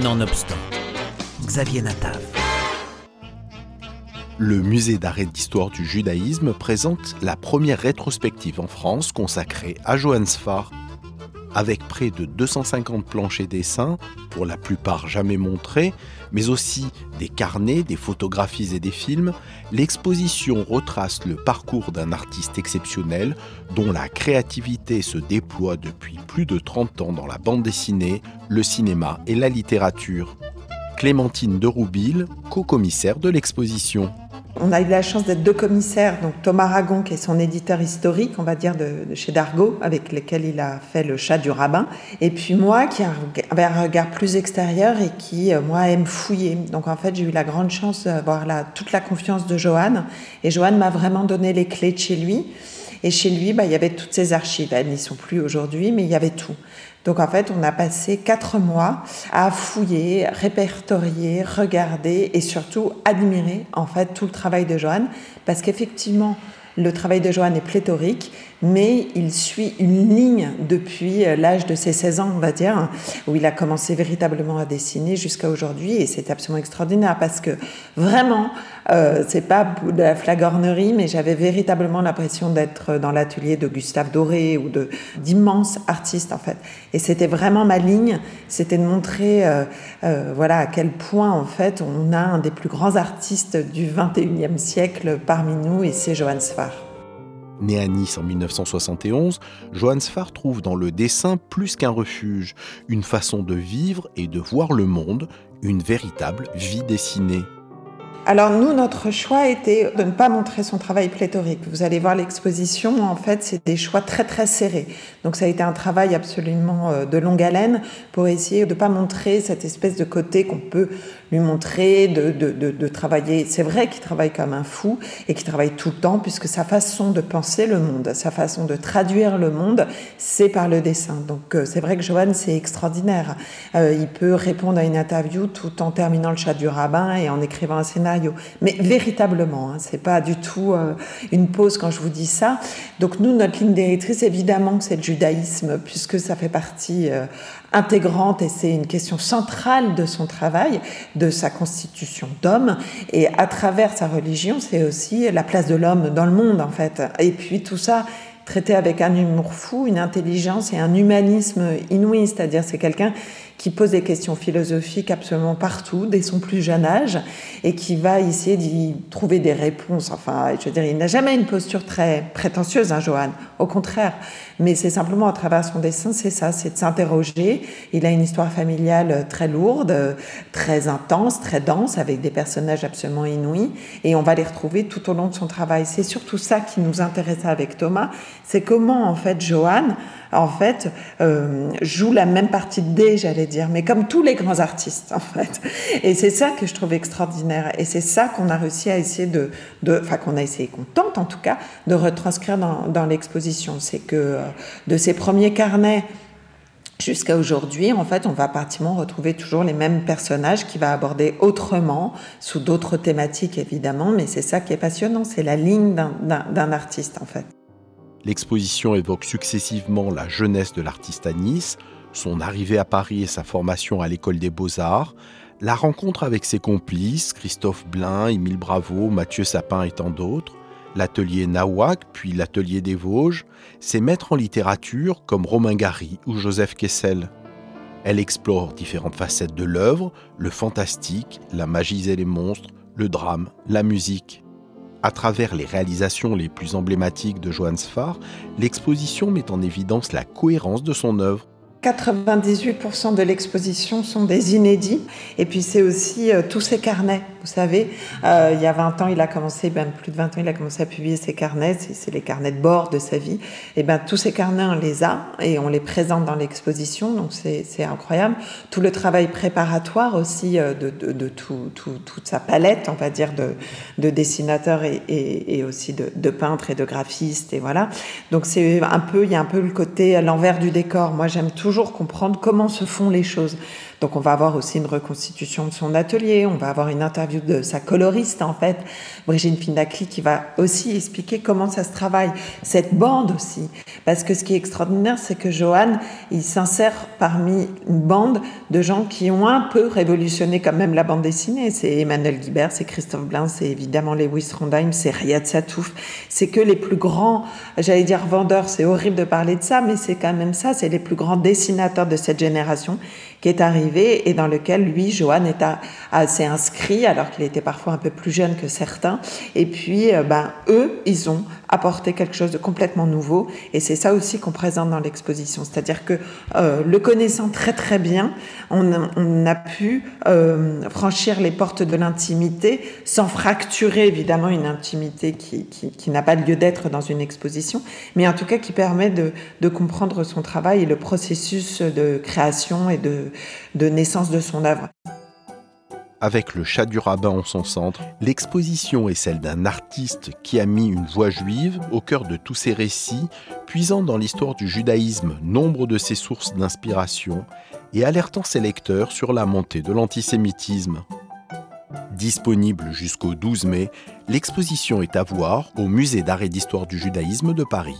Nonobstant, Xavier Natav. Le musée d'art et d'histoire du judaïsme présente la première rétrospective en France consacrée à Johann Sfar avec près de 250 planchers dessins, pour la plupart jamais montrés, mais aussi des carnets, des photographies et des films, l'exposition retrace le parcours d'un artiste exceptionnel dont la créativité se déploie depuis plus de 30 ans dans la bande dessinée, le cinéma et la littérature. Clémentine de Rouville, co-commissaire de l'exposition. On a eu la chance d'être deux commissaires, donc Thomas Ragon, qui est son éditeur historique, on va dire, de, chez Dargaud, avec lequel il a fait le chat du rabbin, et puis moi, qui avait un regard plus extérieur et qui, euh, moi, aime fouiller. Donc en fait, j'ai eu la grande chance d'avoir toute la confiance de Johan, et Johan m'a vraiment donné les clés de chez lui. Et chez lui, bah, il y avait toutes ses archives. Elles n'y sont plus aujourd'hui, mais il y avait tout. Donc en fait, on a passé quatre mois à fouiller, répertorier, regarder et surtout admirer en fait tout le travail de Joanne, parce qu'effectivement, le travail de Joanne est pléthorique, mais il suit une ligne depuis euh, l'âge de ses 16 ans, on va dire, où il a commencé véritablement à dessiner jusqu'à aujourd'hui, et c'est absolument extraordinaire parce que vraiment, euh, c'est pas de la flagornerie, mais j'avais véritablement l'impression d'être dans l'atelier de Gustave Doré ou de d'immenses artistes en fait. Et c'était vraiment ma ligne, c'était de montrer, euh, euh, voilà, à quel point en fait on a un des plus grands artistes du 21e siècle parmi nous, et c'est Johann Sfar. Né à Nice en 1971, Johann Sfar trouve dans le dessin plus qu'un refuge, une façon de vivre et de voir le monde, une véritable vie dessinée. Alors nous, notre choix était de ne pas montrer son travail pléthorique. Vous allez voir l'exposition, en fait, c'est des choix très très serrés. Donc ça a été un travail absolument euh, de longue haleine pour essayer de ne pas montrer cette espèce de côté qu'on peut lui montrer, de, de, de, travailler. C'est vrai qu'il travaille comme un fou et qu'il travaille tout le temps puisque sa façon de penser le monde, sa façon de traduire le monde, c'est par le dessin. Donc euh, c'est vrai que Johan, c'est extraordinaire. Euh, il peut répondre à une interview tout en terminant le chat du rabbin et en écrivant un scénario mais véritablement, hein, c'est pas du tout euh, une pause quand je vous dis ça. Donc nous, notre ligne directrice, évidemment, c'est le judaïsme, puisque ça fait partie euh, intégrante et c'est une question centrale de son travail, de sa constitution d'homme. Et à travers sa religion, c'est aussi la place de l'homme dans le monde, en fait. Et puis tout ça traité avec un humour fou, une intelligence et un humanisme inouï, c'est-à-dire c'est quelqu'un qui pose des questions philosophiques absolument partout, dès son plus jeune âge, et qui va essayer d'y trouver des réponses. Enfin, je veux dire, il n'a jamais une posture très prétentieuse, hein, Johan, au contraire. Mais c'est simplement à travers son dessin, c'est ça, c'est de s'interroger. Il a une histoire familiale très lourde, très intense, très dense, avec des personnages absolument inouïs, et on va les retrouver tout au long de son travail. C'est surtout ça qui nous intéressait avec Thomas, c'est comment, en fait, Johan, en fait, euh, joue la même partie de D, j'allais dire, mais comme tous les grands artistes, en fait. Et c'est ça que je trouve extraordinaire. Et c'est ça qu'on a réussi à essayer de, enfin, qu'on a essayé, qu'on tente en tout cas, de retranscrire dans, dans l'exposition. C'est que euh, de ces premiers carnets, Jusqu'à aujourd'hui, en fait, on va pratiquement retrouver toujours les mêmes personnages qui va aborder autrement, sous d'autres thématiques évidemment, mais c'est ça qui est passionnant, c'est la ligne d'un artiste en fait. L'exposition évoque successivement la jeunesse de l'artiste à Nice, son arrivée à Paris et sa formation à l'école des beaux-arts, la rencontre avec ses complices, Christophe Blain, Émile Bravo, Mathieu Sapin et tant d'autres, l'atelier Nawak, puis l'atelier des Vosges, ses maîtres en littérature comme Romain Gary ou Joseph Kessel. Elle explore différentes facettes de l'œuvre, le fantastique, la magie et les monstres, le drame, la musique. À travers les réalisations les plus emblématiques de Johann Sfar, l'exposition met en évidence la cohérence de son œuvre 98% de l'exposition sont des inédits. Et puis c'est aussi euh, tous ces carnets. Vous savez, euh, il y a 20 ans, il a commencé, même plus de 20 ans, il a commencé à publier ses carnets. C'est les carnets de bord de sa vie. Et ben tous ces carnets, on les a et on les présente dans l'exposition. Donc c'est incroyable. Tout le travail préparatoire aussi euh, de, de, de tout, tout, toute sa palette, on va dire, de, de dessinateurs et, aussi de, de peintres et de graphistes. Et voilà. Donc c'est un peu, il y a un peu le côté à l'envers du décor. Moi, j'aime toujours comprendre comment se font les choses. Donc on va avoir aussi une reconstitution de son atelier, on va avoir une interview de sa coloriste, en fait, Brigitte Findakli, qui va aussi expliquer comment ça se travaille, cette bande aussi. Parce que ce qui est extraordinaire, c'est que Johan, il s'insère parmi une bande de gens qui ont un peu révolutionné quand même la bande dessinée. C'est Emmanuel Guibert, c'est Christophe Blain, c'est évidemment Lewis Trondheim, c'est Riyad Satouf. C'est que les plus grands, j'allais dire vendeurs, c'est horrible de parler de ça, mais c'est quand même ça, c'est les plus grands dessinateurs de cette génération qui est arrivé et dans lequel lui, Johan, est assez inscrit alors qu'il était parfois un peu plus jeune que certains. Et puis, euh, ben, eux, ils ont apporté quelque chose de complètement nouveau et c'est ça aussi qu'on présente dans l'exposition. C'est-à-dire que euh, le connaissant très très bien, on a, pu euh, franchir les portes de l'intimité sans fracturer évidemment une intimité qui, n'a pas lieu d'être dans une exposition, mais en tout cas qui permet de comprendre son travail et le processus de création et de, de naissance de son œuvre. Avec le chat du rabbin en son centre, l'exposition est celle d'un artiste qui a mis une voix juive au cœur de tous ses récits, puisant dans l'histoire du judaïsme nombre de ses sources d'inspiration et alertant ses lecteurs sur la montée de l'antisémitisme. Disponible jusqu'au 12 mai, l'exposition est à voir au Musée d'art et d'histoire du judaïsme de Paris.